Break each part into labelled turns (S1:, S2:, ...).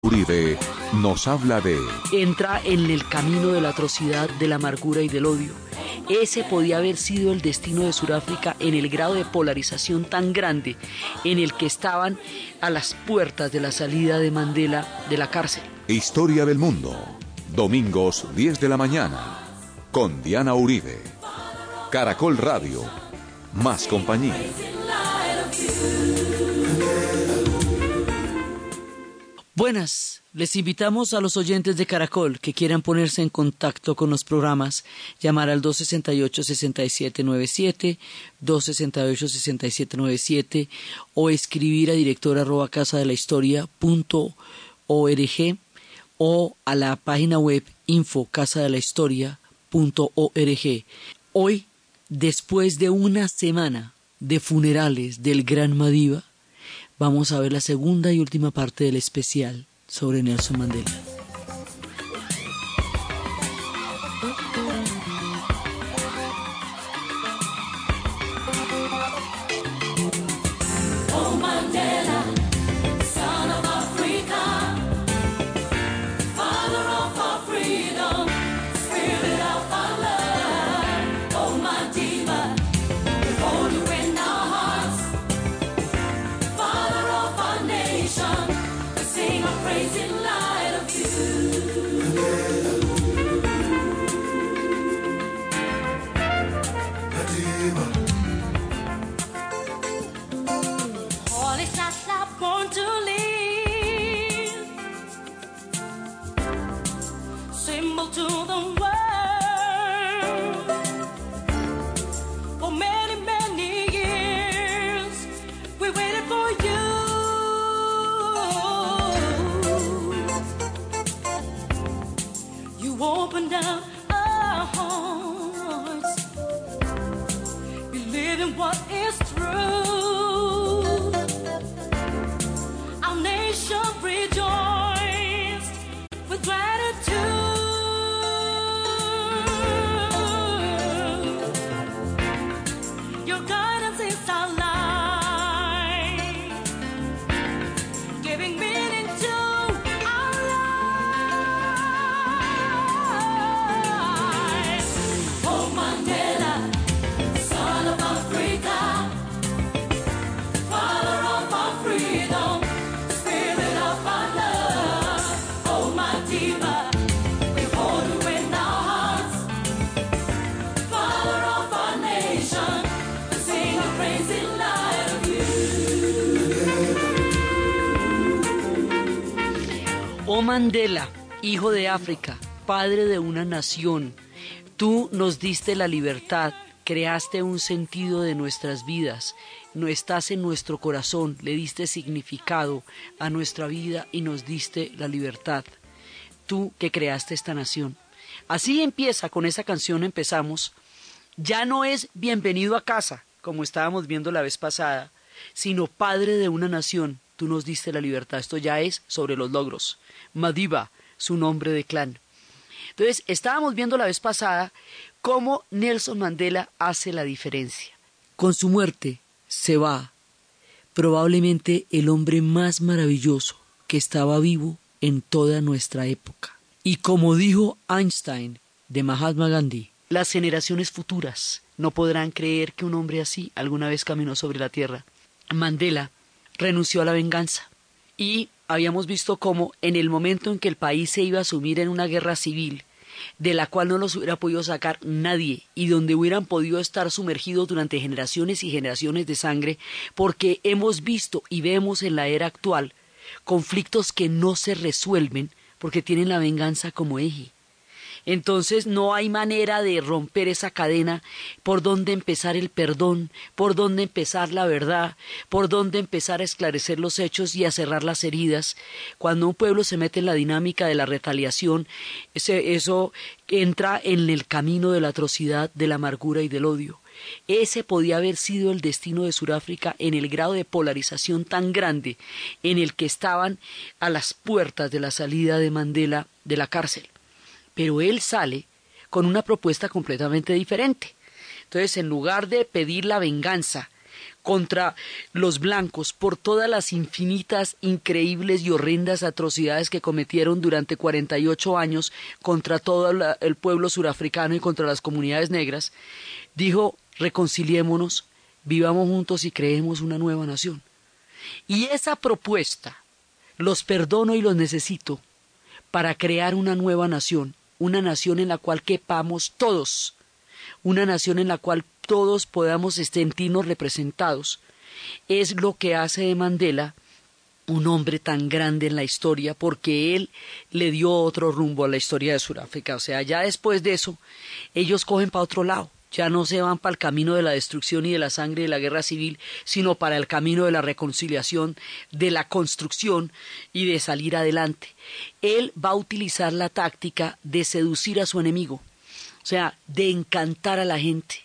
S1: Uribe nos habla de...
S2: Entra en el camino de la atrocidad, de la amargura y del odio. Ese podía haber sido el destino de Sudáfrica en el grado de polarización tan grande en el que estaban a las puertas de la salida de Mandela de la cárcel.
S1: Historia del mundo. Domingos 10 de la mañana. Con Diana Uribe. Caracol Radio. Más compañía.
S2: Buenas, les invitamos a los oyentes de Caracol que quieran ponerse en contacto con los programas, llamar al 268-6797, 268-6797 o escribir a director arroba casa de la historia punto org o a la página web info casa de la historia punto org. Hoy, después de una semana de funerales del gran Madiba, vamos a ver la segunda y última parte del especial sobre Nelson Mandela. favor. Mandela, hijo de África, padre de una nación, tú nos diste la libertad, creaste un sentido de nuestras vidas, no estás en nuestro corazón, le diste significado a nuestra vida y nos diste la libertad. Tú que creaste esta nación. Así empieza, con esa canción empezamos. Ya no es bienvenido a casa, como estábamos viendo la vez pasada, sino padre de una nación, tú nos diste la libertad. Esto ya es sobre los logros. Madiba, su nombre de clan. Entonces, estábamos viendo la vez pasada cómo Nelson Mandela hace la diferencia. Con su muerte se va probablemente el hombre más maravilloso que estaba vivo en toda nuestra época. Y como dijo Einstein de Mahatma Gandhi, las generaciones futuras no podrán creer que un hombre así alguna vez caminó sobre la tierra. Mandela renunció a la venganza y habíamos visto cómo en el momento en que el país se iba a sumir en una guerra civil, de la cual no los hubiera podido sacar nadie y donde hubieran podido estar sumergidos durante generaciones y generaciones de sangre, porque hemos visto y vemos en la era actual conflictos que no se resuelven porque tienen la venganza como eje. Entonces no hay manera de romper esa cadena, por dónde empezar el perdón, por dónde empezar la verdad, por dónde empezar a esclarecer los hechos y a cerrar las heridas. Cuando un pueblo se mete en la dinámica de la retaliación, eso entra en el camino de la atrocidad, de la amargura y del odio. Ese podía haber sido el destino de Sudáfrica en el grado de polarización tan grande en el que estaban a las puertas de la salida de Mandela de la cárcel pero él sale con una propuesta completamente diferente. Entonces, en lugar de pedir la venganza contra los blancos por todas las infinitas, increíbles y horrendas atrocidades que cometieron durante 48 años contra todo el pueblo surafricano y contra las comunidades negras, dijo, reconciliémonos, vivamos juntos y creemos una nueva nación. Y esa propuesta, los perdono y los necesito, para crear una nueva nación, una nación en la cual quepamos todos, una nación en la cual todos podamos sentirnos representados, es lo que hace de Mandela un hombre tan grande en la historia porque él le dio otro rumbo a la historia de Sudáfrica. O sea, ya después de eso, ellos cogen para otro lado. Ya no se van para el camino de la destrucción y de la sangre y de la guerra civil, sino para el camino de la reconciliación, de la construcción y de salir adelante. Él va a utilizar la táctica de seducir a su enemigo, o sea, de encantar a la gente,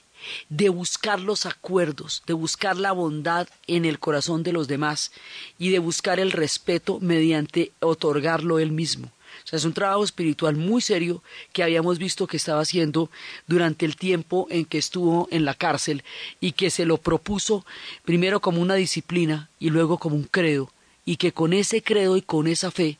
S2: de buscar los acuerdos, de buscar la bondad en el corazón de los demás y de buscar el respeto mediante otorgarlo él mismo. O sea, es un trabajo espiritual muy serio que habíamos visto que estaba haciendo durante el tiempo en que estuvo en la cárcel y que se lo propuso primero como una disciplina y luego como un credo. Y que con ese credo y con esa fe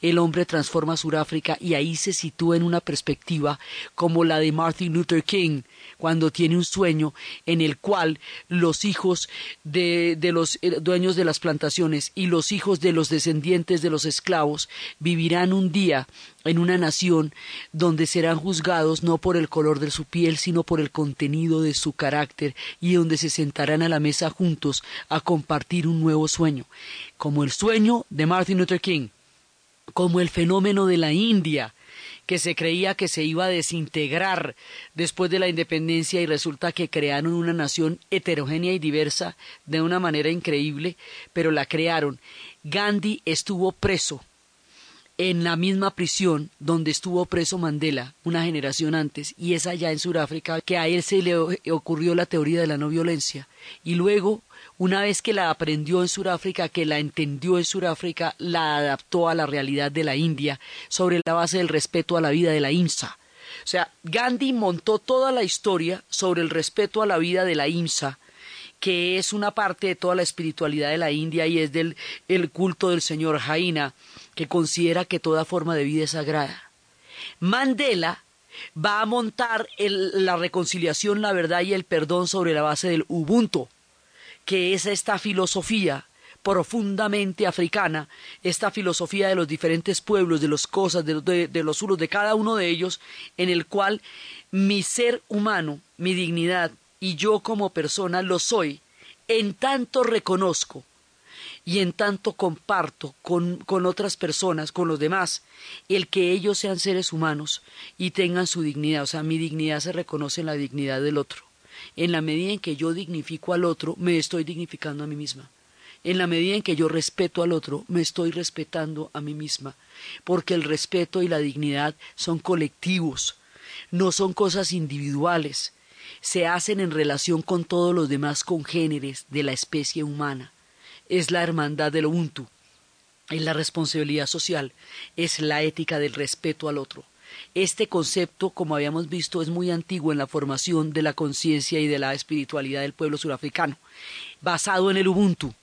S2: el hombre transforma Sudáfrica y ahí se sitúa en una perspectiva como la de Martin Luther King, cuando tiene un sueño en el cual los hijos de, los eh, dueños de las plantaciones y los hijos de los descendientes de los esclavos vivirán un día en una nación donde serán juzgados no por el color de su piel, sino por el contenido de su carácter, y donde se sentarán a la mesa juntos a compartir un nuevo sueño, como el sueño de Martin Luther King, como el fenómeno de la India, que se creía que se iba a desintegrar después de la independencia y resulta que crearon una nación heterogénea y diversa de una manera increíble, pero la crearon. Gandhi estuvo preso en la misma prisión donde estuvo preso Mandela una generación antes, y es allá en Sudáfrica que a él se le ocurrió la teoría de la no violencia. Y luego una vez que la aprendió en Sudáfrica, que la entendió en Sudáfrica, la adaptó a la realidad de la India sobre la base del respeto a la vida de la IMSA. O sea, Gandhi montó toda la historia sobre el respeto a la vida de la IMSA, que es una parte de toda la espiritualidad de la India y es del el culto del señor Jaina, que considera que toda forma de vida es sagrada. Mandela va a montar la reconciliación, la verdad y el perdón sobre la base del Ubuntu, que es esta filosofía profundamente africana, esta filosofía de los diferentes pueblos, de las cosas, de, de los unos, de cada uno de ellos, en el cual mi ser humano, mi dignidad y yo como persona lo soy, en tanto reconozco y en tanto comparto con, con, otras personas, con los demás, el que ellos sean seres humanos y tengan su dignidad. O sea, mi dignidad se reconoce en la dignidad del otro. En la medida en que yo dignifico al otro, me estoy dignificando a mí misma. En la medida en que yo respeto al otro, me estoy respetando a mí misma, porque el respeto y la dignidad son colectivos, no son cosas individuales, se hacen en relación con todos los demás congéneres de la especie humana. Es la hermandad del Ubuntu, es la responsabilidad social, es la ética del respeto al otro. Este concepto, como habíamos visto, es muy antiguo en la formación de la conciencia y de la espiritualidad del pueblo surafricano, basado en el Ubuntu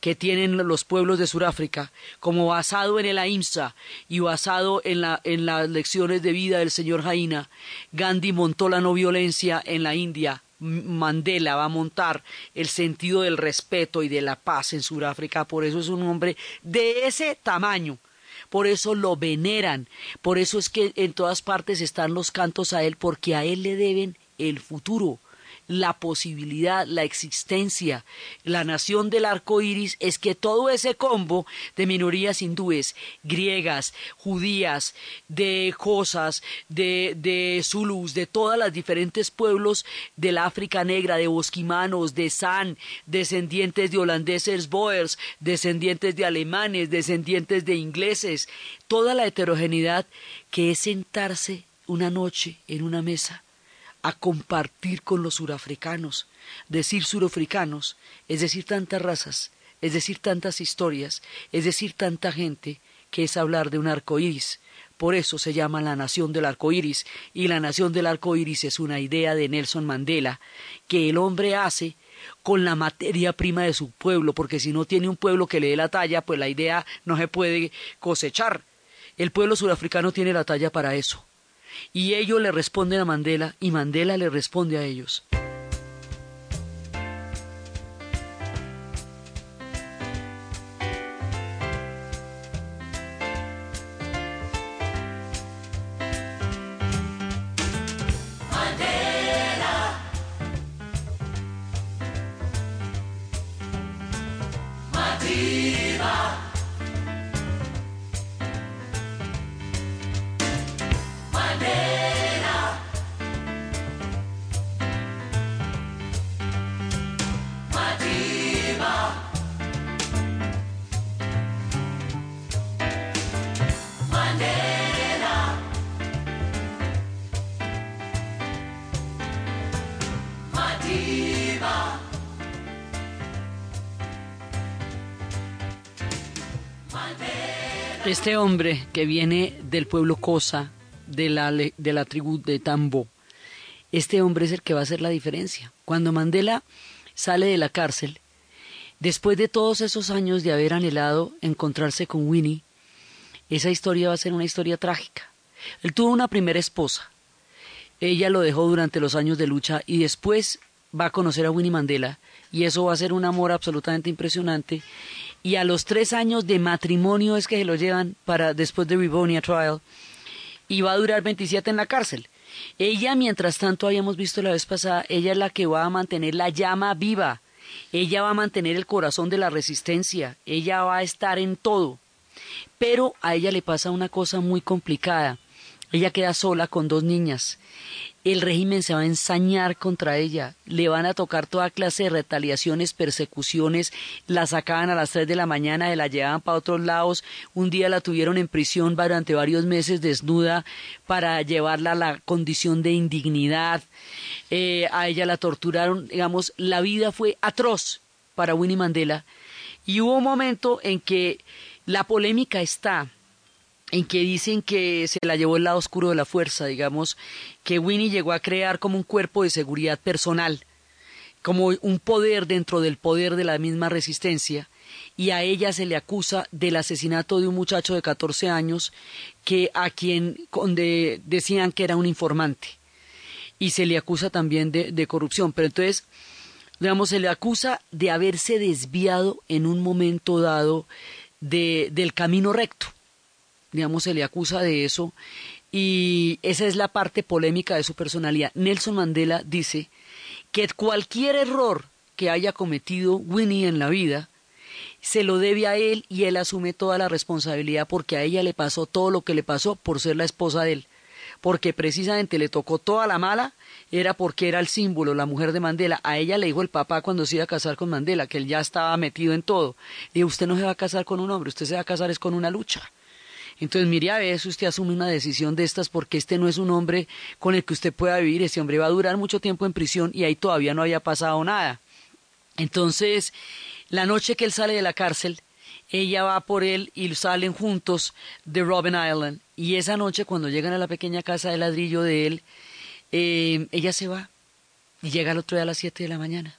S2: que tienen los pueblos de Sudáfrica, como basado en el AIMSA y basado en, en las lecciones de vida del señor Jaina, Gandhi montó la no violencia en la India, Mandela va a montar el sentido del respeto y de la paz en Sudáfrica, por eso es un hombre de ese tamaño por eso lo veneran, por eso es que en todas partes están los cantos a él, porque a él le deben el futuro la posibilidad, la existencia, la nación del arco iris, es que todo ese combo de minorías hindúes, griegas, judías, de Josas, de, de Zulus, de todas las diferentes pueblos de la África Negra, de bosquimanos, de San, descendientes de holandeses Boers, descendientes de alemanes, descendientes de ingleses, toda la heterogeneidad que es sentarse una noche en una mesa a compartir con los surafricanos. Decir surafricanos es decir tantas razas, es decir tantas historias, es decir tanta gente, que es hablar de un arco iris. Por eso se llama la nación del arco iris, y la nación del arco iris es una idea de Nelson Mandela que el hombre hace con la materia prima de su pueblo, porque si no tiene un pueblo que le dé la talla, pues la idea no se puede cosechar. El pueblo surafricano tiene la talla para eso. Y ellos le responden a Mandela y Mandela le responde a ellos. Este hombre que viene del pueblo Cosa, de la, de la tribu de Tambo, este hombre es el que va a hacer la diferencia. Cuando Mandela sale de la cárcel, después de todos esos años de haber anhelado encontrarse con Winnie, esa historia va a ser una historia trágica. Él tuvo una primera esposa. Ella lo dejó durante los años de lucha y después va a conocer a Winnie Mandela y eso va a ser un amor absolutamente impresionante y a los tres años de matrimonio es que se lo llevan para después de Rivonia Trial y va a durar 27 en la cárcel. Ella, mientras tanto, habíamos visto la vez pasada, ella es la que va a mantener la llama viva, ella va a mantener el corazón de la resistencia, ella va a estar en todo. Pero a ella le pasa una cosa muy complicada. Ella queda sola con dos niñas. El régimen se va a ensañar contra ella, le van a tocar toda clase de retaliaciones, persecuciones, la sacaban a las tres de la mañana, la llevaban para otros lados, un día la tuvieron en prisión durante varios meses desnuda para llevarla a la condición de indignidad, eh, a ella la torturaron, digamos, la vida fue atroz para Winnie Mandela. Y hubo un momento en que la polémica está en que dicen que se la llevó el lado oscuro de la fuerza, digamos, que Winnie llegó a crear como un cuerpo de seguridad personal, como un poder dentro del poder de la misma resistencia, y a ella se le acusa del asesinato de un muchacho de 14 años que a quien decían que era un informante, y se le acusa también de, de corrupción, pero entonces, digamos, se le acusa de haberse desviado en un momento dado de, del camino recto digamos, se le acusa de eso y esa es la parte polémica de su personalidad. Nelson Mandela dice que cualquier error que haya cometido Winnie en la vida se lo debe a él y él asume toda la responsabilidad porque a ella le pasó todo lo que le pasó por ser la esposa de él. Porque precisamente le tocó toda la mala, era porque era el símbolo, la mujer de Mandela. A ella le dijo el papá cuando se iba a casar con Mandela, que él ya estaba metido en todo. Y usted no se va a casar con un hombre, usted se va a casar es con una lucha. Entonces, mire a si usted asume una decisión de estas porque este no es un hombre con el que usted pueda vivir, ese hombre va a durar mucho tiempo en prisión y ahí todavía no había pasado nada. Entonces, la noche que él sale de la cárcel, ella va por él y salen juntos de Robin Island. Y esa noche, cuando llegan a la pequeña casa de ladrillo de él, eh, ella se va y llega al otro día a las siete de la mañana.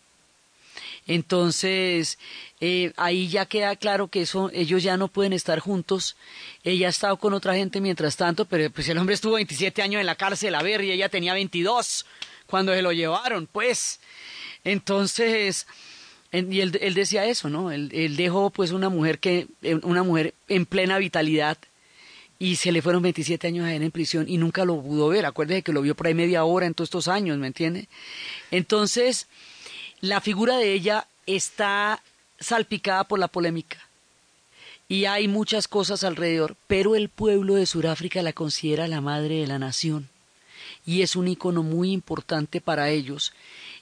S2: Entonces, eh, ahí ya queda claro que eso, ellos ya no pueden estar juntos. Ella ha estado con otra gente mientras tanto, pero pues el hombre estuvo 27 años en la cárcel, a ver, y ella tenía 22 cuando se lo llevaron, pues. Entonces, y él, decía eso, ¿no? Él, él, dejó pues una mujer que, eh, una mujer en plena vitalidad y se le fueron 27 años a él en prisión y nunca lo pudo ver. Acuérdese que lo vio por ahí media hora en todos estos años, ¿me entiende? Entonces, la figura de ella está salpicada por la polémica y hay muchas cosas alrededor, pero el pueblo de Sudáfrica la considera la madre de la nación y es un icono muy importante para ellos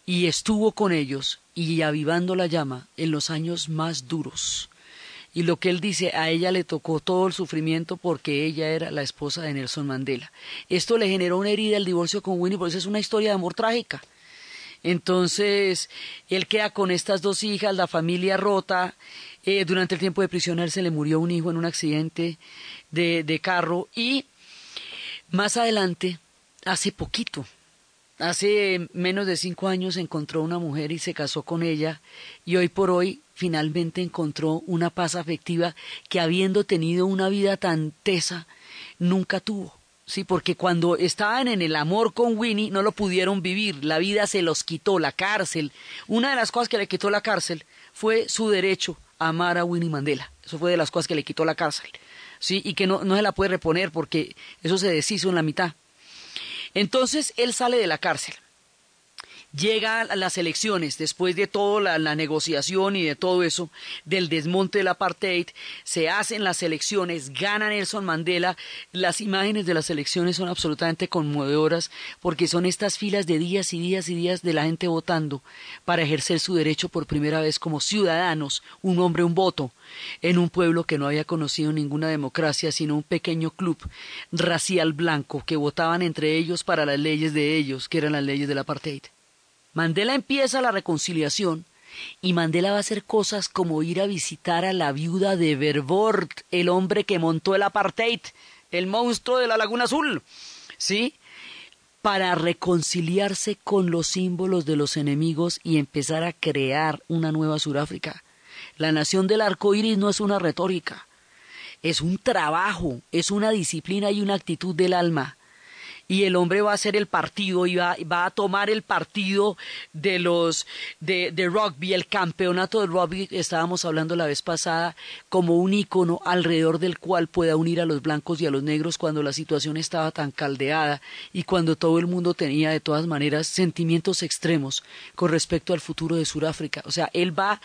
S2: y estuvo con ellos y avivando la llama en los años más duros. Y lo que él dice, a ella le tocó todo el sufrimiento porque ella era la esposa de Nelson Mandela. Esto le generó una herida el divorcio con Winnie, por eso es una historia de amor trágica. Entonces, él queda con estas dos hijas, la familia rota. Eh, durante el tiempo de prisión él se le murió un hijo en un accidente de, de carro y más adelante, hace poquito, hace menos de cinco años encontró una mujer y se casó con ella y hoy por hoy finalmente encontró una paz afectiva que habiendo tenido una vida tan tesa nunca tuvo. Sí, porque cuando estaban en el amor con Winnie no lo pudieron vivir, la vida se los quitó, la cárcel. Una de las cosas que le quitó la cárcel fue su derecho a amar a Winnie Mandela. Eso fue de las cosas que le quitó la cárcel. Sí, y que no, no se la puede reponer porque eso se deshizo en la mitad. Entonces él sale de la cárcel llega a las elecciones, después de toda la, negociación y de todo eso, del desmonte del apartheid, se hacen las elecciones, gana Nelson Mandela, las imágenes de las elecciones son absolutamente conmovedoras porque son estas filas de días y días y días de la gente votando para ejercer su derecho por primera vez como ciudadanos, un hombre, un voto, en un pueblo que no había conocido ninguna democracia, sino un pequeño club racial blanco que votaban entre ellos para las leyes de ellos, que eran las leyes del apartheid. Mandela empieza la reconciliación y Mandela va a hacer cosas como ir a visitar a la viuda de Verwoerd, el hombre que montó el apartheid, el monstruo de la Laguna Azul, ¿sí? Para reconciliarse con los símbolos de los enemigos y empezar a crear una nueva Sudáfrica. La nación del arco iris no es una retórica, es un trabajo, es una disciplina y una actitud del alma y el hombre va a hacer el partido y va, a tomar el partido de los de, de, rugby, el campeonato de rugby estábamos hablando la vez pasada, como un ícono alrededor del cual pueda unir a los blancos y a los negros cuando la situación estaba tan caldeada y cuando todo el mundo tenía de todas maneras sentimientos extremos con respecto al futuro de Sudáfrica. O sea, él va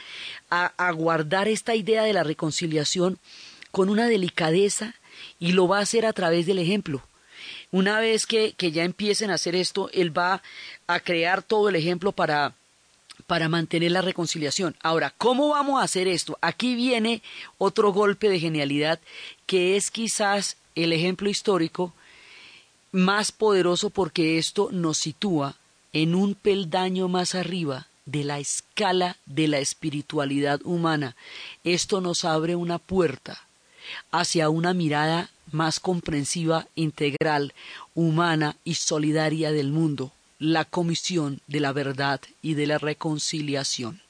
S2: a, a guardar esta idea de la reconciliación con una delicadeza y lo va a hacer a través del ejemplo una vez que, ya empiecen a hacer esto, él va a crear todo el ejemplo para, para mantener la reconciliación. Ahora, ¿cómo vamos a hacer esto? Aquí viene otro golpe de genialidad que es quizás el ejemplo histórico más poderoso porque esto nos sitúa en un peldaño más arriba de la escala de la espiritualidad humana. Esto nos abre una puerta hacia una mirada más comprensiva, integral, humana y solidaria del mundo, la Comisión de la Verdad y de la Reconciliación.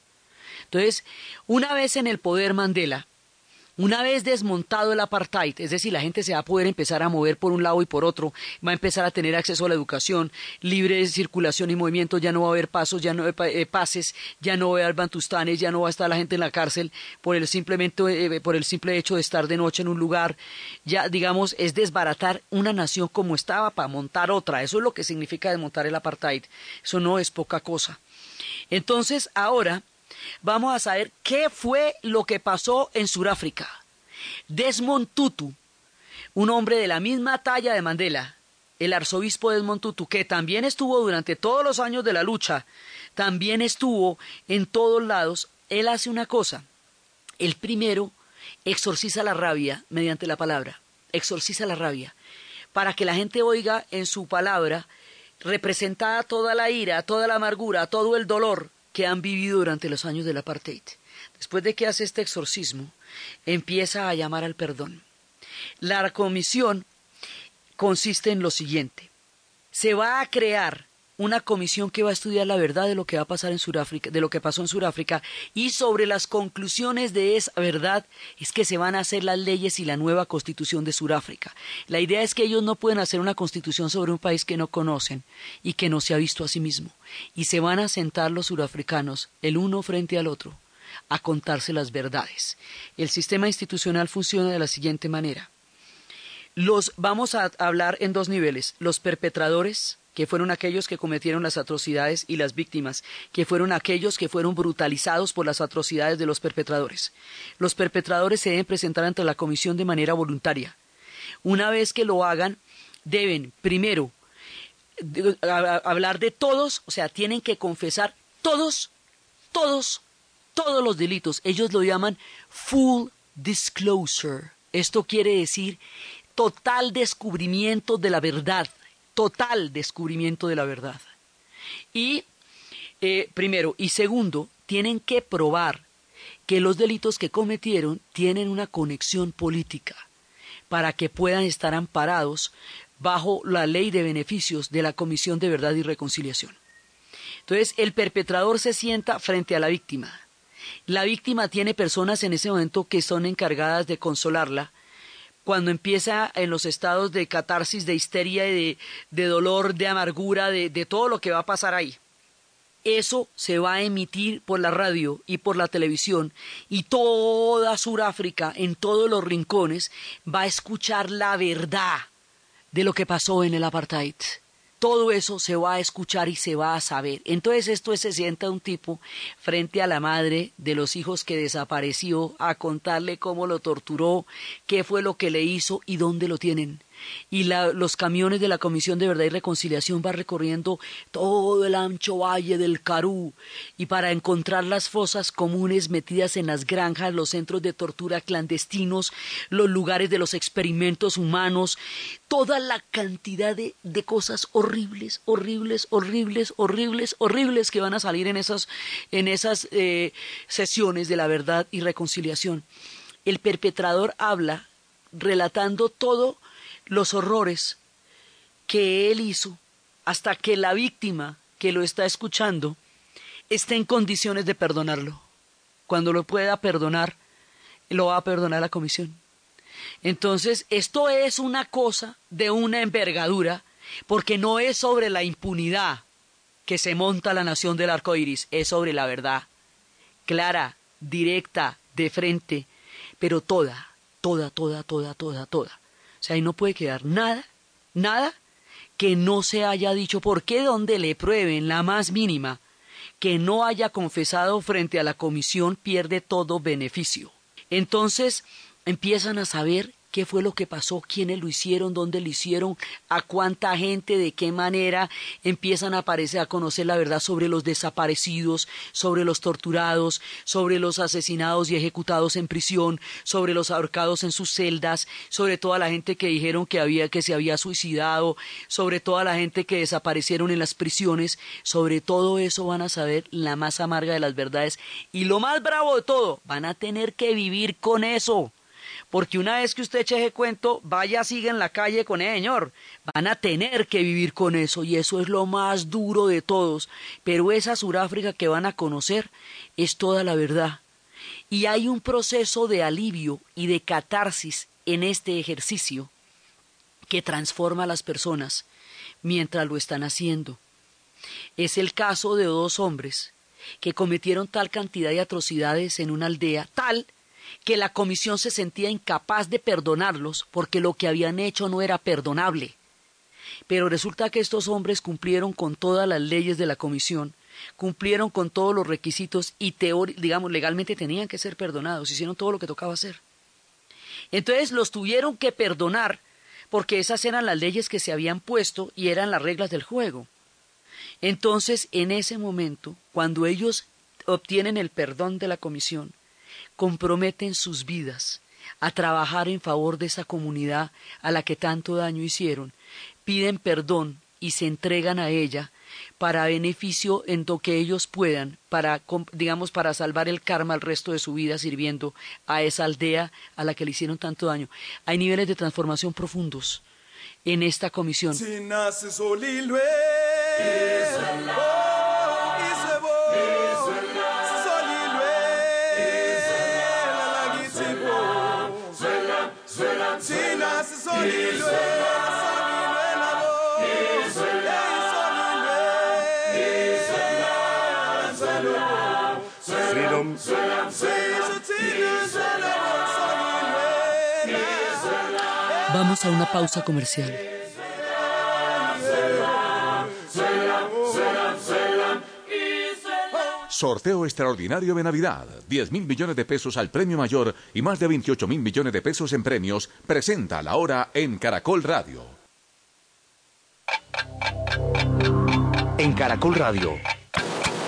S2: Entonces, una vez en el poder Mandela, una vez desmontado el apartheid, es decir, la gente se va a poder empezar a mover por un lado y por otro, va a empezar a tener acceso a la educación, libre circulación y movimiento, ya no va a haber pasos, ya no eh, pases, ya no va a haber bantustanes, ya no va a estar la gente en la cárcel por el simplemente eh, por el simple hecho de estar de noche en un lugar, ya digamos es desbaratar una nación como estaba para montar otra, eso es lo que significa desmontar el apartheid, eso no es poca cosa. Entonces, ahora vamos a saber qué fue lo que pasó en Sudáfrica. Desmond Tutu, un hombre de la misma talla de Mandela, el arzobispo Desmond Tutu, que también estuvo durante todos los años de la lucha, también estuvo en todos lados, él hace una cosa. El primero exorciza la rabia mediante la palabra, exorciza la rabia, para que la gente oiga en su palabra representada toda la ira, toda la amargura, todo el dolor que han vivido durante los años del apartheid. Después de que hace este exorcismo, empieza a llamar al perdón. La comisión consiste en lo siguiente. Se va a crear una comisión que va a estudiar la verdad de lo que va a pasar en Sudáfrica, de lo que pasó en Sudáfrica y sobre las conclusiones de esa verdad es que se van a hacer las leyes y la nueva constitución de Sudáfrica. La idea es que ellos no pueden hacer una constitución sobre un país que no conocen y que no se ha visto a sí mismo y se van a sentar los surafricanos el uno frente al otro a contarse las verdades. El sistema institucional funciona de la siguiente manera. Los vamos a hablar en dos niveles, los perpetradores que fueron aquellos que cometieron las atrocidades y las víctimas, que fueron aquellos que fueron brutalizados por las atrocidades de los perpetradores. Los perpetradores se deben presentar ante la comisión de manera voluntaria. Una vez que lo hagan, deben primero hablar de todos, o sea, tienen que confesar todos, todos, todos los delitos. Ellos lo llaman full disclosure. Esto quiere decir total descubrimiento de la verdad total descubrimiento de la verdad. Y, eh, primero, y segundo, tienen que probar que los delitos que cometieron tienen una conexión política para que puedan estar amparados bajo la ley de beneficios de la Comisión de Verdad y Reconciliación. Entonces, el perpetrador se sienta frente a la víctima. La víctima tiene personas en ese momento que son encargadas de consolarla. Cuando empieza en los estados de catarsis, de histeria, de, de dolor, de amargura, de, de todo lo que va a pasar ahí eso se va a emitir por la radio y por la televisión y toda Suráfrica, en todos los rincones, va a escuchar la verdad de lo que pasó en el apartheid. Todo eso se va a escuchar y se va a saber. Entonces esto se sienta un tipo frente a la madre de los hijos que desapareció a contarle cómo lo torturó, qué fue lo que le hizo y dónde lo tienen y los camiones de la Comisión de Verdad y Reconciliación van recorriendo todo el ancho valle del Carú y para encontrar las fosas comunes metidas en las granjas, los centros de tortura clandestinos, los lugares de los experimentos humanos, toda la cantidad de, cosas horribles, horribles, horribles, horribles, horribles que van a salir en esas, en esas eh, sesiones de la verdad y reconciliación. El perpetrador habla relatando todo los horrores que él hizo hasta que la víctima que lo está escuchando esté en condiciones de perdonarlo. Cuando lo pueda perdonar, lo va a perdonar la comisión. Entonces, esto es una cosa de una envergadura, porque no es sobre la impunidad que se monta la nación del arco iris, es sobre la verdad, clara, directa, de frente, pero toda, toda, toda, toda, toda, toda. O sea, ahí no puede quedar nada, nada que no se haya dicho, porque donde le prueben la más mínima que no haya confesado frente a la comisión pierde todo beneficio. Entonces empiezan a saber qué fue lo que pasó, quiénes lo hicieron, dónde lo hicieron, a cuánta gente, de qué manera empiezan a aparecer, a conocer la verdad sobre los desaparecidos, sobre los torturados, sobre los asesinados y ejecutados en prisión, sobre los ahorcados en sus celdas, sobre toda la gente que dijeron que había que se había suicidado, sobre toda la gente que desaparecieron en las prisiones, sobre todo eso van a saber la más amarga de las verdades y lo más bravo de todo, van a tener que vivir con eso porque una vez que usted eche ese cuento, vaya, siga en la calle con el señor. Van a tener que vivir con eso y eso es lo más duro de todos. Pero esa Suráfrica que van a conocer es toda la verdad. Y hay un proceso de alivio y de catarsis en este ejercicio que transforma a las personas mientras lo están haciendo. Es el caso de dos hombres que cometieron tal cantidad de atrocidades en una aldea, tal que la comisión se sentía incapaz de perdonarlos porque lo que habían hecho no era perdonable. Pero resulta que estos hombres cumplieron con todas las leyes de la comisión, cumplieron con todos los requisitos y digamos legalmente tenían que ser perdonados, hicieron todo lo que tocaba hacer. Entonces los tuvieron que perdonar porque esas eran las leyes que se habían puesto y eran las reglas del juego. Entonces, en ese momento, cuando ellos obtienen el perdón de la comisión, comprometen sus vidas a trabajar en favor de esa comunidad a la que tanto daño hicieron, piden perdón y se entregan a ella para beneficio en lo que ellos puedan, para, digamos, para salvar el karma al resto de su vida sirviendo a esa aldea a la que le hicieron tanto daño. Hay niveles de transformación profundos en esta comisión. Vamos a una pausa comercial.
S1: Sorteo extraordinario de Navidad. 10 mil millones de pesos al premio mayor y más de 28 mil millones de pesos en premios. Presenta la hora en Caracol Radio.
S3: En Caracol Radio.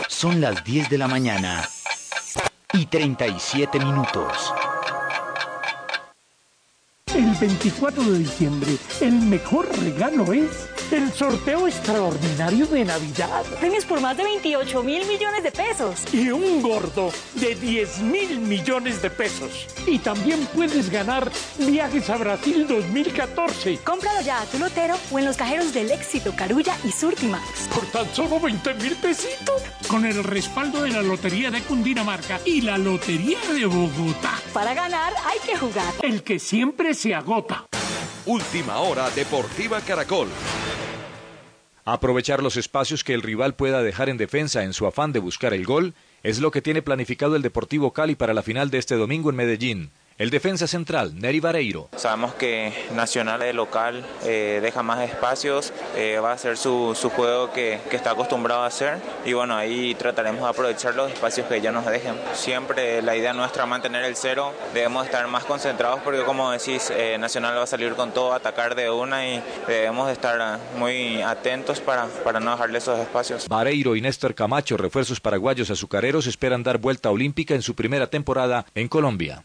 S3: Son las 10 de la mañana y 37 minutos.
S4: El 24 de diciembre, el mejor regalo es el sorteo extraordinario de Navidad.
S5: Premios por más de 28 mil millones de pesos.
S4: Y un gordo de 10 mil millones de pesos. Y también puedes ganar viajes a Brasil 2014.
S5: Cómpralo ya a tu lotero o en los cajeros del éxito, Carulla y Surtimax.
S4: Por tan solo 20 mil pesitos. Con el respaldo de la Lotería de Cundinamarca y la Lotería de Bogotá.
S5: Para ganar hay que jugar.
S4: El que siempre se agota.
S1: Última hora Deportiva Caracol.
S6: Aprovechar los espacios que el rival pueda dejar en defensa en su afán de buscar el gol es lo que tiene planificado el Deportivo Cali para la final de este domingo en Medellín. El defensa central, Neri Vareiro.
S7: Sabemos que Nacional de local eh, deja más espacios, eh, va a ser su, su juego que, que, está acostumbrado a hacer y bueno, ahí trataremos de aprovechar los espacios que ya nos dejen. Siempre la idea nuestra es mantener el cero, debemos estar más concentrados porque como decís, eh, Nacional va a salir con todo, atacar de una y debemos estar muy atentos para, para no dejarle esos espacios.
S6: Vareiro y Néstor Camacho, refuerzos paraguayos azucareros, esperan dar vuelta olímpica en su primera temporada en Colombia.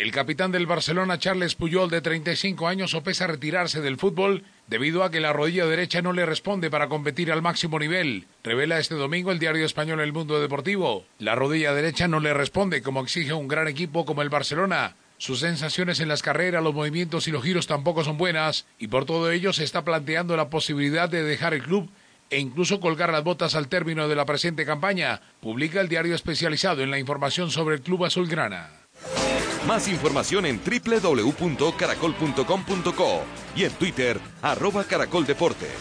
S8: El capitán del Barcelona, Charles Puyol, de 35 años, sopesa retirarse del fútbol debido a que la rodilla derecha no le responde para competir al máximo nivel. Revela este domingo el diario español El Mundo Deportivo. La rodilla derecha no le responde como exige un gran equipo como el Barcelona. Sus sensaciones en las carreras, los movimientos y los giros tampoco son buenas y por todo ello se está planteando la posibilidad de dejar el club e incluso colgar las botas al término de la presente campaña, publica el diario especializado en la información sobre el club azulgrana.
S1: Más información en www.caracol.com.co y en Twitter, arroba caracoldeportes.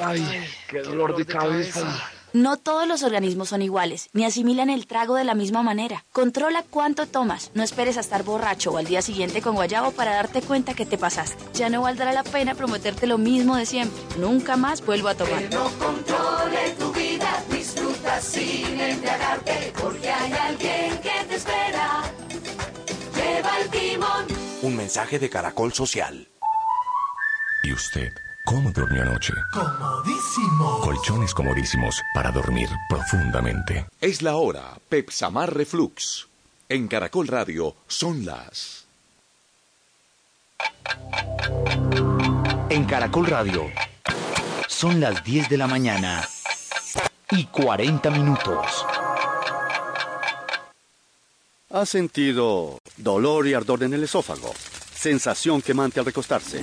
S9: Ay, qué dolor de cabeza.
S10: No todos los organismos son iguales, ni asimilan el trago de la misma manera. Controla cuánto tomas. No esperes a estar borracho o al día siguiente con guayabo para darte cuenta que te pasaste. Ya no valdrá la pena prometerte lo mismo de siempre. Nunca más vuelvo a tomar.
S11: Que no controle tu vida, disfruta sin embriagarte, porque hay alguien que te espera. Lleva el timón.
S12: Un mensaje de Caracol Social.
S13: ¿Y usted? ¿Cómo durmió anoche?
S14: Comodísimo.
S13: Colchones comodísimos para dormir profundamente.
S1: Es la hora, Pepsamar Reflux. En Caracol Radio son las.
S3: En Caracol Radio son las 10 de la mañana y 40 minutos.
S15: ¿Ha sentido dolor y ardor en el esófago? Sensación quemante al recostarse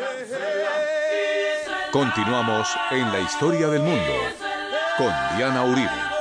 S1: Continuamos en la historia del mundo con Diana Uribe.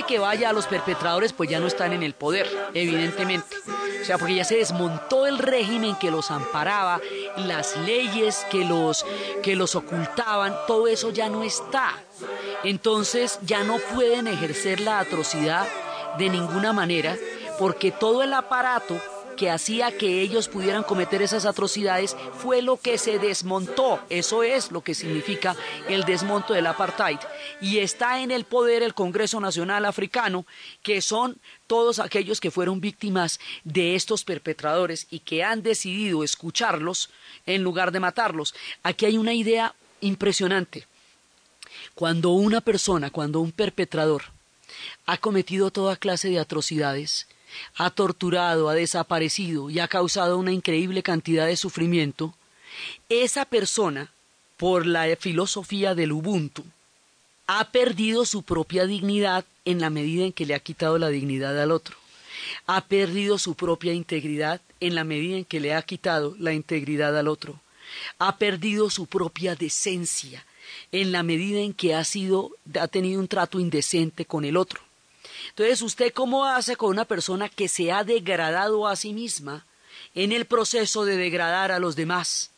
S2: Que vaya a los perpetradores pues ya no están en el poder, evidentemente. O sea, porque ya se desmontó el régimen que los amparaba, las leyes que los, que los ocultaban, todo eso ya no está. Entonces ya no pueden ejercer la atrocidad de ninguna manera porque todo el aparato que hacía que ellos pudieran cometer esas atrocidades fue lo que se desmontó. Eso es lo que significa el desmonto del apartheid. Y está en el poder el Congreso Nacional Africano, que son todos aquellos que fueron víctimas de estos perpetradores y que han decidido escucharlos en lugar de matarlos. Aquí hay una idea impresionante. Cuando una persona, cuando un perpetrador ha cometido toda clase de atrocidades, ha torturado, ha desaparecido y ha causado una increíble cantidad de sufrimiento, esa persona, por la filosofía del Ubuntu, ha perdido su propia dignidad en la medida en que le ha quitado la dignidad al otro. ha perdido su propia integridad en la medida en que le ha quitado la integridad al otro. Ha perdido su propia decencia en la medida en que ha sido ha tenido un trato indecente con el otro. Entonces, ¿usted cómo hace con una persona que se ha degradado a sí misma en el proceso de degradar a los demás?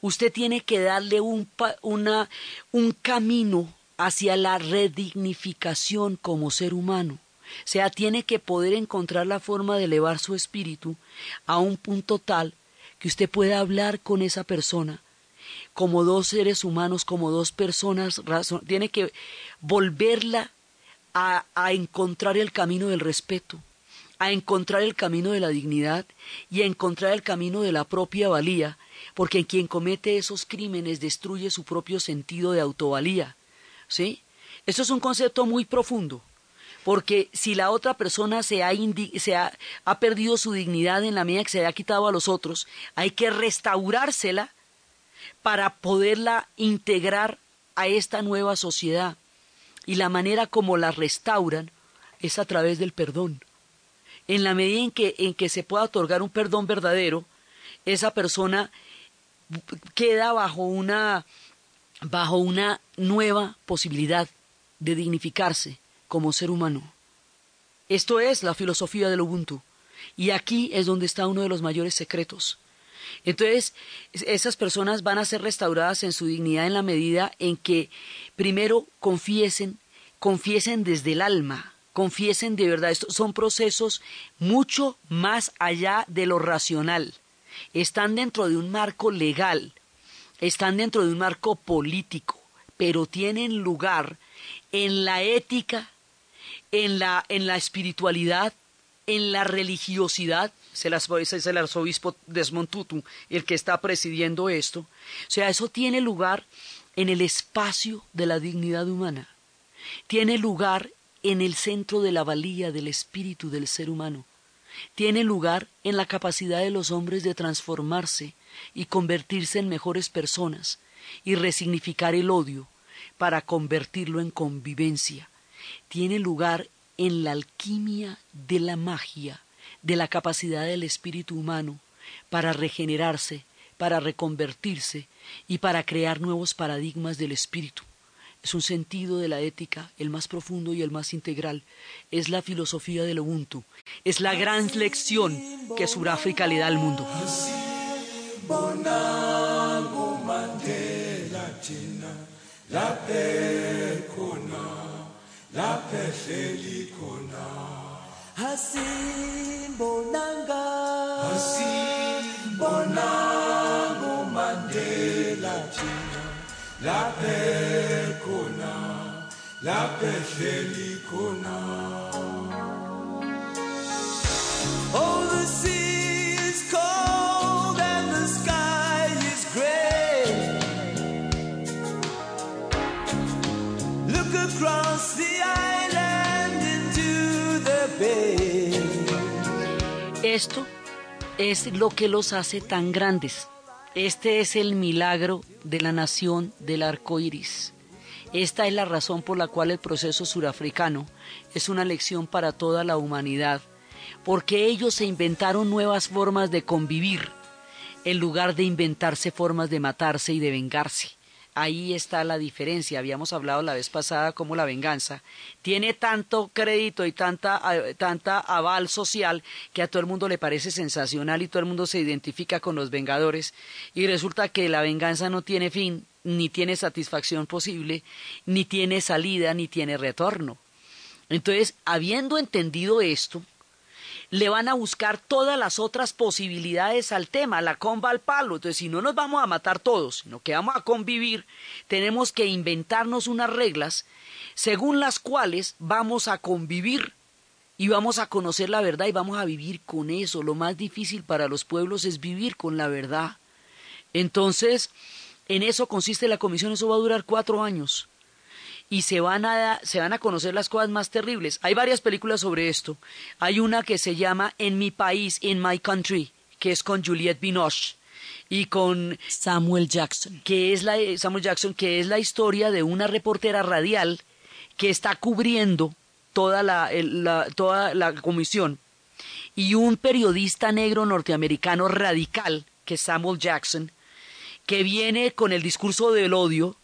S2: Usted tiene que darle un, una, un camino hacia la redignificación como ser humano. O sea, tiene que poder encontrar la forma de elevar su espíritu a un punto tal que usted pueda hablar con esa persona como dos seres humanos, como dos personas, tiene que volverla a, encontrar el camino del respeto, a encontrar el camino de la dignidad y a encontrar el camino de la propia valía, porque quien comete esos crímenes destruye su propio sentido de autovalía. ¿Sí? Eso es un concepto muy profundo, porque si la otra persona se, ha, se ha, ha perdido su dignidad en la medida que se ha quitado a los otros, hay que restaurársela para poderla integrar a esta nueva sociedad. Y la manera como la restauran es a través del perdón. En la medida en que, en que se pueda otorgar un perdón verdadero, esa persona queda bajo una, bajo una nueva posibilidad de dignificarse como ser humano. Esto es la filosofía del Ubuntu. Y aquí es donde está uno de los mayores secretos. Entonces, esas personas van a ser restauradas en su dignidad en la medida en que primero confiesen, confiesen desde el alma, confiesen de verdad. Estos son procesos mucho más allá de lo racional. Están dentro de un marco legal, están dentro de un marco político, pero tienen lugar en la ética, en la, en la espiritualidad, en la religiosidad es el arzobispo Desmond Tutu el que está presidiendo esto. O sea, eso tiene lugar en el espacio de la dignidad humana. Tiene lugar en el centro de la valía del espíritu del ser humano. Tiene lugar en la capacidad de los hombres de transformarse y convertirse en mejores personas y resignificar el odio para convertirlo en convivencia. Tiene lugar en la alquimia de la magia de la capacidad del espíritu humano para regenerarse, para reconvertirse y para crear nuevos paradigmas del espíritu. Es un sentido de la ética, el más profundo y el más integral. Es la filosofía del Ubuntu. Es la gran lección que Suráfrica le da al mundo.
S11: Bonanga. Hassim Bonango Mandela Tina. La paix la paix. Oh, the sea.
S2: Esto es lo que los hace tan grandes. Este es el milagro de la nación del arco iris. Esta es la razón por la cual el proceso surafricano es una lección para toda la humanidad, porque ellos se inventaron nuevas formas de convivir en lugar de inventarse formas de matarse y de vengarse. Ahí está la diferencia. Habíamos hablado la vez pasada cómo la venganza tiene tanto crédito y tanta, eh, tanta aval social que a todo el mundo le parece sensacional y todo el mundo se identifica con los vengadores y resulta que la venganza no tiene fin, ni tiene satisfacción posible, ni tiene salida, ni tiene retorno. Entonces, habiendo entendido esto, le van a buscar todas las otras posibilidades al tema, la comba al palo. Entonces, si no nos vamos a matar todos, sino que vamos a convivir, tenemos que inventarnos unas reglas según las cuales vamos a convivir y vamos a conocer la verdad y vamos a vivir con eso. Lo más difícil para los pueblos es vivir con la verdad. Entonces, en eso consiste la comisión, eso va a durar cuatro años y se van a se van a conocer las cosas más terribles. Hay varias películas sobre esto. Hay una que se llama En mi país, In My Country, que es con Juliette Binoche y con Samuel Jackson, que es la Samuel Jackson, que es la historia de una reportera radial que está cubriendo toda la, toda la comisión y un periodista negro norteamericano radical, que es Samuel Jackson, que viene con el discurso del odio.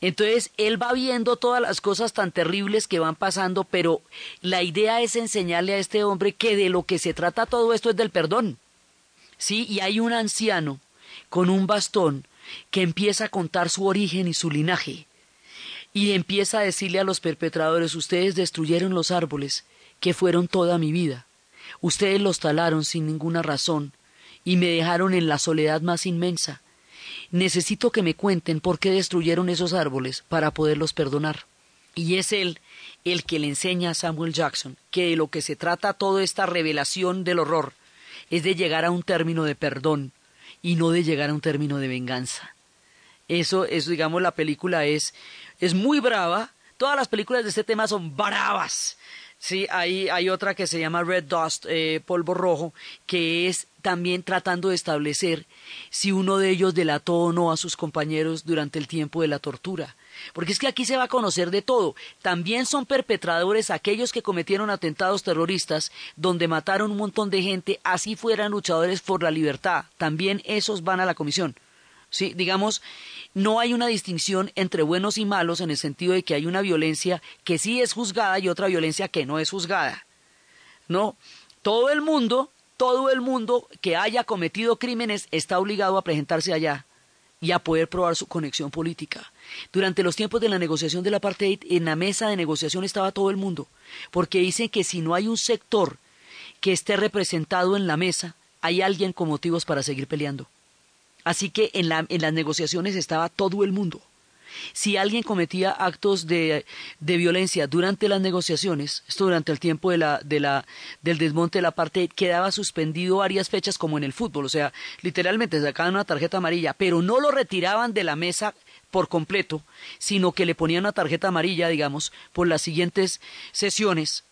S2: Entonces, él va viendo todas las cosas tan terribles que van pasando, pero la idea es enseñarle a este hombre que de lo que se trata todo esto es del perdón. Sí, y hay un anciano con un bastón que empieza a contar su origen y su linaje y empieza a decirle a los perpetradores, ustedes destruyeron los árboles que fueron toda mi vida. Ustedes los talaron sin ninguna razón y me dejaron en la soledad más inmensa. Necesito que me cuenten por qué destruyeron esos árboles para poderlos perdonar. Y es él el que le enseña a Samuel Jackson que de lo que se trata toda esta revelación del horror es de llegar a un término de perdón y no de llegar a un término de venganza. Eso, eso digamos, la película es es muy brava. Todas las películas de este tema son bravas. Sí, hay, hay otra que se llama Red Dust, eh, polvo rojo, que es también tratando de establecer si uno de ellos delató o no a sus compañeros durante el tiempo de la tortura. Porque es que aquí se va a conocer de todo. También son perpetradores aquellos que cometieron atentados terroristas donde mataron un montón de gente, así fueran luchadores por la libertad. También esos van a la comisión. Sí, digamos, no hay una distinción entre buenos y malos en el sentido de que hay una violencia que sí es juzgada y otra violencia que no es juzgada. No, todo el mundo, todo el mundo que haya cometido crímenes está obligado a presentarse allá y a poder probar su conexión política. Durante los tiempos de la negociación del apartheid, en la mesa de negociación estaba todo el mundo, porque dicen que si no hay un sector que esté representado en la mesa, hay alguien con motivos para seguir peleando. Así que en, las negociaciones estaba todo el mundo. Si alguien cometía actos de, violencia durante las negociaciones, esto durante el tiempo de la, del desmonte de la parte, quedaba suspendido varias fechas como en el fútbol, o sea, literalmente sacaban una tarjeta amarilla, pero no lo retiraban de la mesa por completo, sino que le ponían una tarjeta amarilla, digamos, por las siguientes sesiones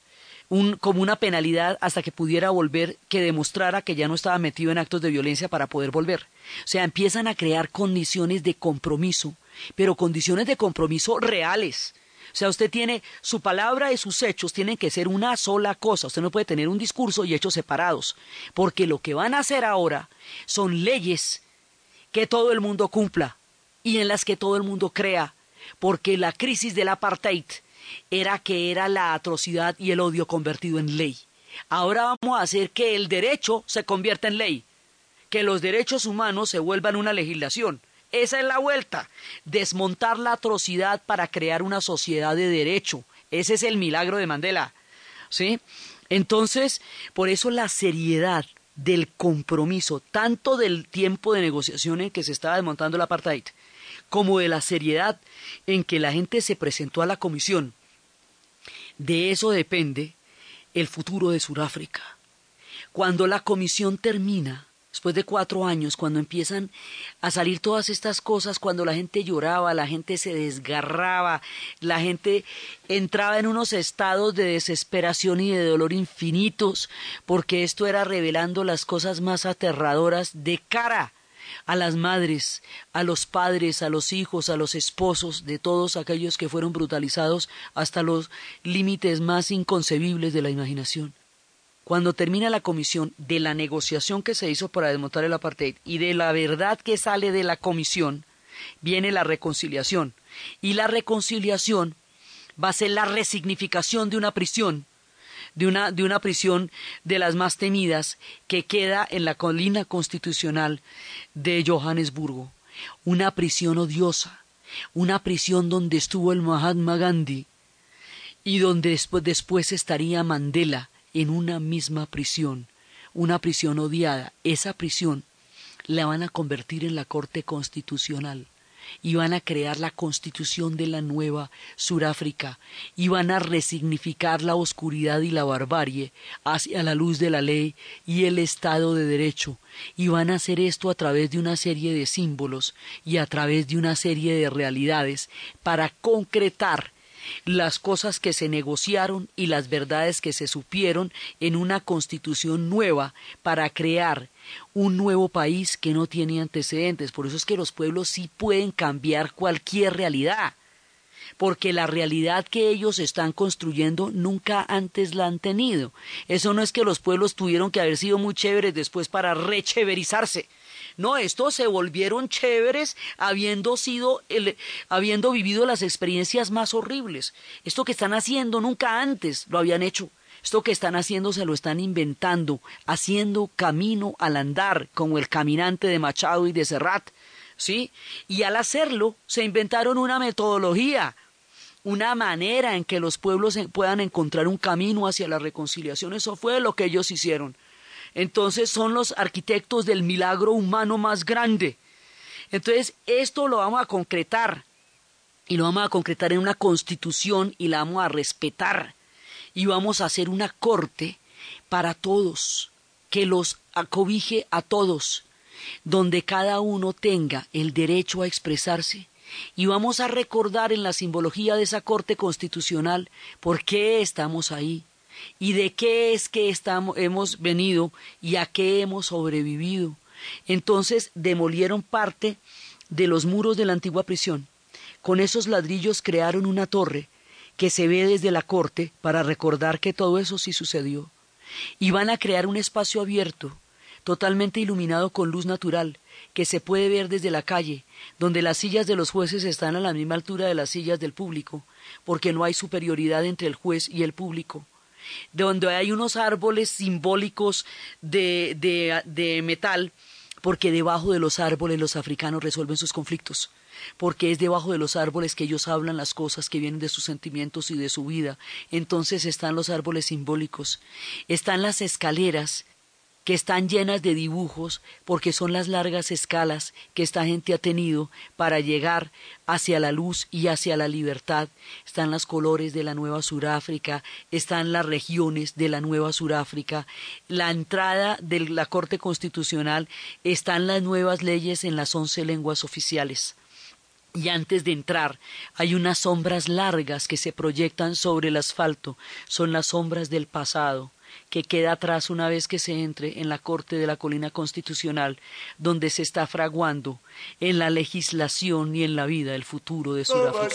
S2: como una penalidad hasta que pudiera volver, que demostrara que ya no estaba metido en actos de violencia para poder volver. O sea, empiezan a crear condiciones de compromiso, pero condiciones de compromiso reales. O sea, usted tiene su palabra y sus hechos tienen que ser una sola cosa. Usted no puede tener un discurso y hechos separados, porque lo que van a hacer ahora son leyes que todo el mundo cumpla y en las que todo el mundo crea, porque la crisis del apartheid era que era la atrocidad y el odio convertido en ley. Ahora vamos a hacer que el derecho se convierta en ley, que los derechos humanos se vuelvan una legislación. Esa es la vuelta, desmontar la atrocidad para crear una sociedad de derecho. Ese es el milagro de Mandela. ¿Sí? Entonces, por eso la seriedad del compromiso, tanto del tiempo de negociación en que se estaba desmontando el apartheid, como de la seriedad en que la gente se presentó a la comisión de eso depende el futuro de Sudáfrica. Cuando la comisión termina, después de cuatro años, cuando empiezan a salir todas estas cosas, cuando la gente lloraba, la gente se desgarraba, la gente entraba en unos estados de desesperación y de dolor infinitos, porque esto era revelando las cosas más aterradoras de cara a las madres, a los padres, a los hijos, a los esposos de todos aquellos que fueron brutalizados hasta los límites más inconcebibles de la imaginación. Cuando termina la comisión de la negociación que se hizo para desmontar el apartheid y de la verdad que sale de la comisión, viene la reconciliación. Y la reconciliación va a ser la resignificación de una prisión de una, de una prisión de las más temidas que queda en la colina constitucional de Johannesburgo, una prisión odiosa, una prisión donde estuvo el Mahatma Gandhi y donde después, después estaría Mandela en una misma prisión, una prisión odiada. Esa prisión la van a convertir en la Corte Constitucional y van a crear la constitución de la nueva Suráfrica y van a resignificar la oscuridad y la barbarie hacia la luz de la ley y el Estado de Derecho y van a hacer esto a través de una serie de símbolos y a través de una serie de realidades para concretar las cosas que se negociaron y las verdades que se supieron en una constitución nueva para crear un nuevo país que no tiene antecedentes. Por eso es que los pueblos sí pueden cambiar cualquier realidad. porque la realidad que ellos están construyendo nunca antes la han tenido. Eso no es que los pueblos tuvieron que haber sido muy chéveres después para recheverizarse. No, estos se volvieron chéveres habiendo sido, el, habiendo vivido las experiencias más horribles. Esto que están haciendo nunca antes lo habían hecho. Esto que están haciendo se lo están inventando, haciendo camino al andar, como el caminante de Machado y de Serrat. ¿Sí? Y al hacerlo, se inventaron una metodología, una manera en que los pueblos puedan encontrar un camino hacia la reconciliación. Eso fue lo que ellos hicieron. Entonces son los arquitectos del milagro humano más grande. Entonces, esto lo vamos a concretar y lo vamos a concretar en una constitución y la vamos a respetar y vamos a hacer una corte para todos, que los acobije a todos, donde cada uno tenga el derecho a expresarse. Y vamos a recordar en la simbología de esa corte constitucional por qué estamos ahí y de qué es que estamos, hemos venido y a qué hemos sobrevivido. Entonces demolieron parte de los muros de la antigua prisión. Con esos ladrillos crearon una torre que se ve desde la corte para recordar que todo eso sí sucedió. Y van a crear un espacio abierto, totalmente iluminado con luz natural, que se puede ver desde la calle, donde las sillas de los jueces están a la misma altura de las sillas del público, porque no hay superioridad entre el juez y el público donde hay unos árboles simbólicos de, de, de metal, porque debajo de los árboles los africanos resuelven sus conflictos porque es debajo de los árboles que ellos hablan las cosas que vienen de sus sentimientos y de su vida. Entonces están los árboles simbólicos, están las escaleras que están llenas de dibujos porque son las largas escalas que esta gente ha tenido para llegar hacia la luz y hacia la libertad. Están los colores de la Nueva Suráfrica, están las regiones de la Nueva Suráfrica, la entrada de la Corte Constitucional, están las nuevas leyes en las once lenguas oficiales y antes de entrar hay unas sombras largas que se proyectan sobre el asfalto, son las sombras del pasado que queda atrás una vez que se entre en la corte de la colina constitucional, donde se está fraguando en la legislación y en la vida el futuro de Sudáfrica.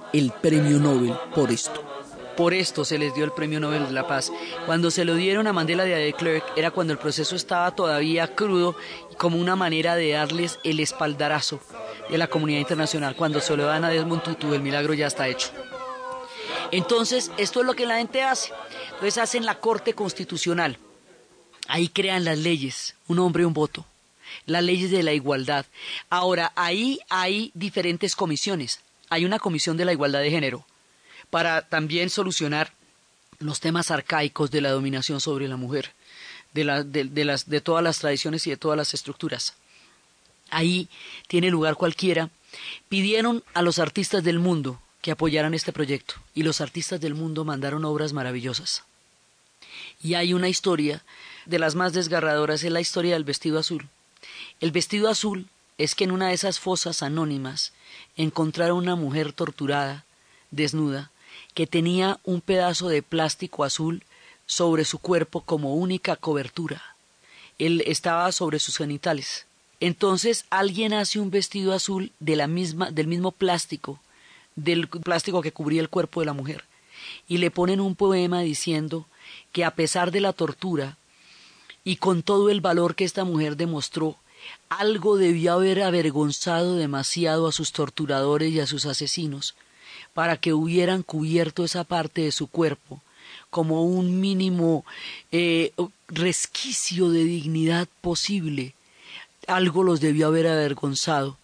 S2: el premio Nobel por esto. Por esto se les dio el Premio Nobel de la Paz. Cuando se lo dieron a Mandela de Klerk era cuando el proceso estaba todavía crudo y como una manera de darles el espaldarazo de la comunidad internacional. Cuando se lo dan a Desmond Tutu, el milagro ya está hecho. Entonces, esto es lo que la gente hace. Entonces hacen la Corte Constitucional. Ahí crean las leyes, un hombre un voto. Las leyes de la igualdad. Ahora, ahí hay diferentes comisiones. Hay una comisión de la igualdad de género para también solucionar los temas arcaicos de la dominación sobre la mujer, de, las, de todas las tradiciones y de todas las estructuras. Ahí tiene lugar cualquiera. Pidieron a los artistas del mundo que apoyaran este proyecto y los artistas del mundo mandaron obras maravillosas. Y hay una historia de las más desgarradoras, es la historia del vestido azul. El vestido azul es que en una de esas fosas anónimas encontraron una mujer torturada, desnuda, que tenía un pedazo de plástico azul sobre su cuerpo como única cobertura. Él estaba sobre sus genitales. Entonces alguien hace un vestido azul de la misma, del mismo plástico, del plástico que cubría el cuerpo de la mujer, y le ponen un poema diciendo que a pesar de la tortura y con todo el valor que esta mujer demostró, algo debió haber avergonzado demasiado a sus torturadores y a sus asesinos, para que hubieran cubierto esa parte de su cuerpo como un mínimo eh, resquicio de dignidad posible. Algo los debió haber avergonzado,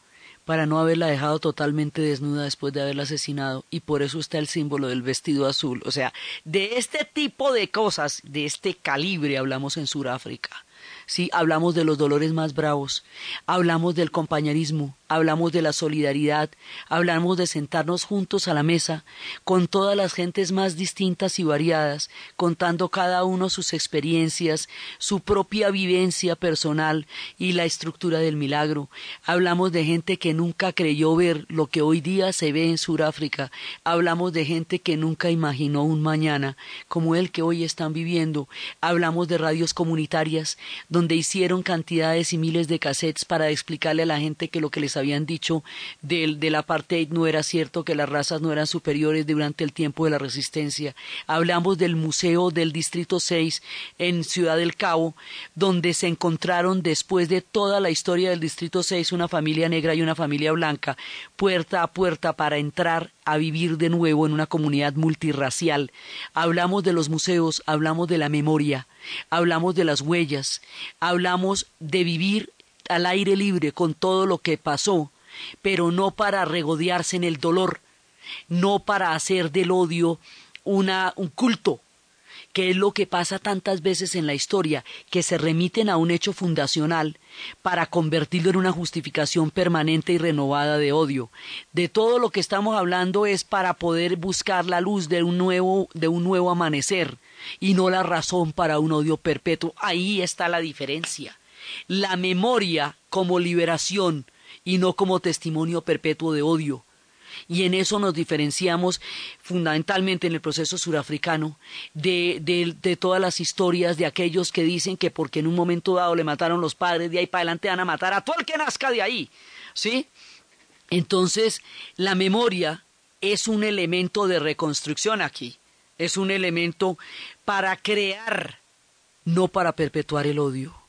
S2: para no haberla dejado totalmente desnuda después de haberla asesinado y por eso está el símbolo del vestido azul. O sea, de este tipo de cosas, de este calibre hablamos en Sudáfrica. Sí, hablamos de los dolores más bravos, hablamos del compañerismo, hablamos de la solidaridad, hablamos de sentarnos juntos a la mesa con todas las gentes más distintas y variadas, contando cada uno sus experiencias, su propia vivencia personal y la estructura del milagro. Hablamos de gente que nunca creyó ver lo que hoy día se ve en Sudáfrica. Hablamos de gente que nunca imaginó un mañana como el que hoy están viviendo. Hablamos de radios comunitarias donde hicieron cantidades y miles de cassettes para explicarle a la gente que lo que les habían dicho del, del apartheid no era cierto, que las razas no eran superiores durante el tiempo de la resistencia. Hablamos del Museo del Distrito 6 en Ciudad del Cabo, donde se encontraron después de toda la historia del Distrito 6 una familia negra y una familia blanca, puerta a puerta para entrar a vivir de nuevo en una comunidad multirracial. Hablamos de los museos, hablamos de la memoria, hablamos de las huellas, hablamos de vivir al aire libre con todo lo que pasó, pero no para regodearse en el dolor, no para hacer del odio una, un culto, que es lo que pasa tantas veces en la historia, que se remiten a un hecho fundacional para convertirlo en una justificación permanente y renovada de odio. De todo lo que estamos hablando es para poder buscar la luz de un nuevo, de un nuevo amanecer y no la razón para un odio perpetuo. Ahí está la diferencia la memoria como liberación y no como testimonio perpetuo de odio. Y en eso nos diferenciamos fundamentalmente en el proceso surafricano de, todas las historias de aquellos que dicen que porque en un momento dado le mataron los padres, de ahí para adelante van a matar a todo el que nazca de ahí. ¿Sí? Entonces, la memoria es un elemento de reconstrucción aquí. Es un elemento para crear, no para perpetuar el odio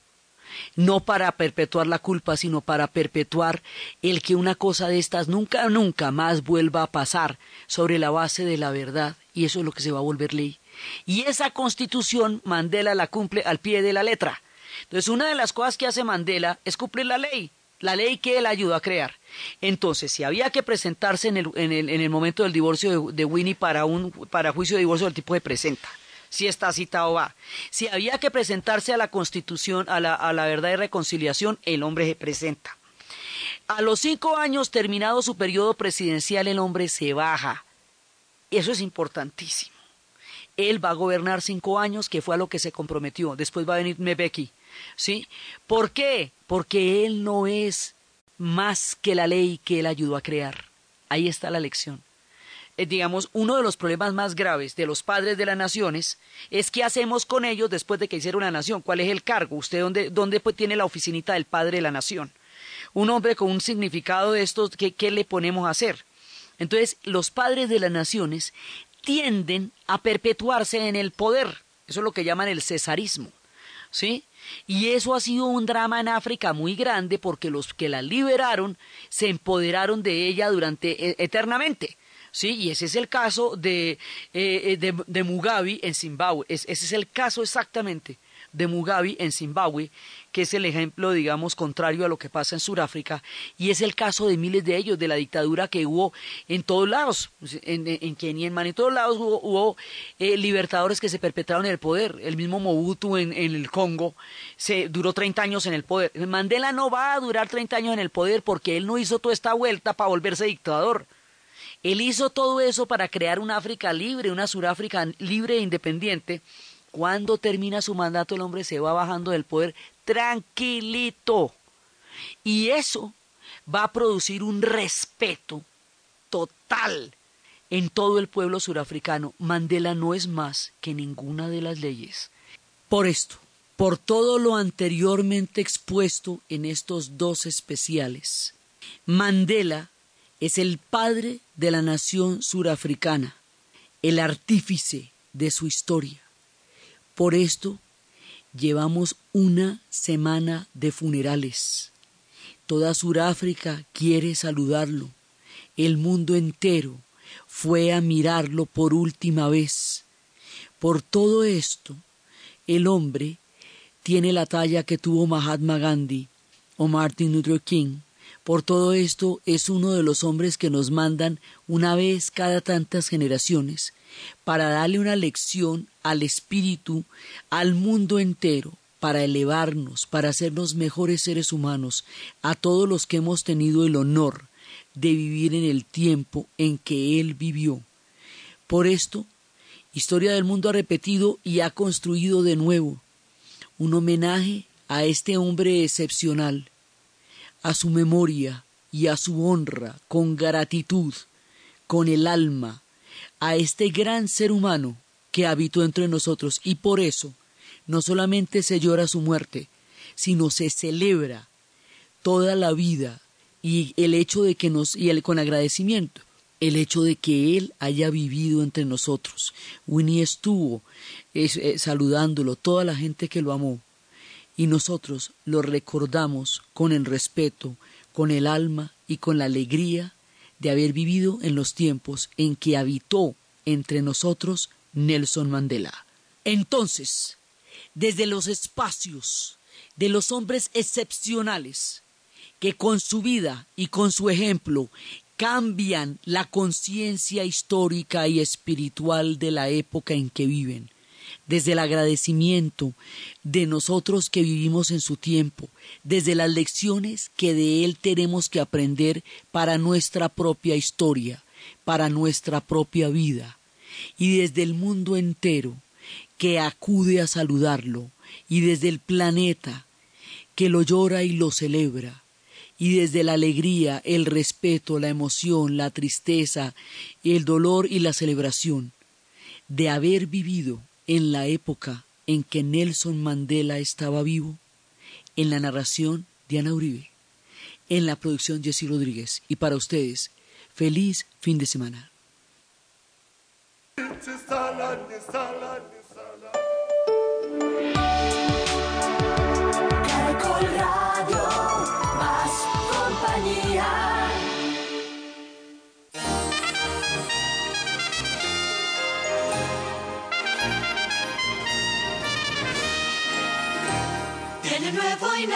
S2: no para perpetuar la culpa, sino para perpetuar el que una cosa de estas nunca, nunca más vuelva a pasar sobre la base de la verdad, y eso es lo que se va a volver ley. Y esa constitución Mandela la cumple al pie de la letra. Entonces, una de las cosas que hace Mandela es cumplir la ley, la ley que él ayudó a crear. Entonces, si había que presentarse en el, en el, en el momento del divorcio de, Winnie para un para juicio de divorcio, el tipo de presenta si está citado va. Si había que presentarse a la Constitución, a la, a la verdad y reconciliación, el hombre se presenta. A los cinco años terminado su periodo presidencial, el hombre se baja. Eso es importantísimo. Él va a gobernar cinco años, que fue a lo que se comprometió. Después va a venir Mbeki. ¿Sí? ¿Por qué? Porque él no es más que la ley que él ayudó a crear. Ahí está la lección digamos, uno de los problemas más graves de los padres de las naciones es qué hacemos con ellos después de que hicieron una nación. ¿Cuál es el cargo? ¿Usted dónde, dónde pues, tiene la oficinita del padre de la nación? Un hombre con un significado de estos, ¿qué, ¿qué le ponemos a hacer? Entonces, los padres de las naciones tienden a perpetuarse en el poder. Eso es lo que llaman el cesarismo. ¿Sí? Y eso ha sido un drama en África muy grande porque los que la liberaron se empoderaron de ella durante eternamente. ¿Sí? Y ese es el caso de, eh, de, de, Mugabe en Zimbabue. Es, ese es el caso exactamente de Mugabe en Zimbabue, que es el ejemplo, digamos, contrario a lo que pasa en Sudáfrica, y es el caso de miles de ellos, de la dictadura que hubo en todos lados, en, en Kenia, en Mali, en todos lados hubo, hubo eh, libertadores que se perpetraron en el poder. El mismo Mobutu en, en, el Congo se duró 30 años en el poder. Mandela no va a durar 30 años en el poder porque él no hizo toda esta vuelta para volverse dictador. Él hizo todo eso para crear una África libre, una Suráfrica libre e independiente. Cuando termina su mandato, el hombre se va bajando del poder tranquilito. Y eso va a producir un respeto total en todo el pueblo surafricano. Mandela no es más que ninguna de las leyes. Por esto, por todo lo anteriormente expuesto en estos dos especiales, Mandela es el padre de la nación surafricana, el artífice de su historia. Por esto llevamos una semana de funerales. Toda Suráfrica quiere saludarlo. El mundo entero fue a mirarlo por última vez. Por todo esto, el hombre tiene la talla que tuvo Mahatma Gandhi o Martin Luther King Por todo esto es uno de los hombres que nos mandan una vez cada tantas generaciones para darle una lección al espíritu, al mundo entero, para elevarnos, para hacernos mejores seres humanos, a todos los que hemos tenido el honor de vivir en el tiempo en que Él vivió. Por esto, Historia del Mundo ha repetido y ha construido de nuevo un homenaje a este hombre excepcional, a su memoria y a su honra, con gratitud, con el alma, a este gran ser humano que habitó entre nosotros y por eso no solamente se llora su muerte, sino se celebra toda la vida y el hecho de que nos y el, con agradecimiento el hecho de que él haya vivido entre nosotros. Winnie estuvo eh, saludándolo, toda la gente que lo amó, y nosotros lo recordamos con el respeto, con el alma y con la alegría de haber vivido en los tiempos en que habitó entre nosotros Nelson Mandela. Entonces, desde los espacios de los hombres excepcionales, que con su vida y con su ejemplo cambian la conciencia histórica y espiritual de la época en que viven, desde el agradecimiento de nosotros que vivimos en su tiempo, desde las lecciones que de él tenemos que aprender para nuestra propia historia, para nuestra propia vida, y desde el mundo entero que acude a saludarlo, y desde el planeta que lo llora y lo celebra, y desde la alegría, el respeto, la emoción, la tristeza, el dolor y la celebración de haber vivido en la época en que Nelson Mandela estaba vivo, en la narración Diana Uribe, en la producción Jesse Rodríguez y para ustedes, feliz fin de semana. now.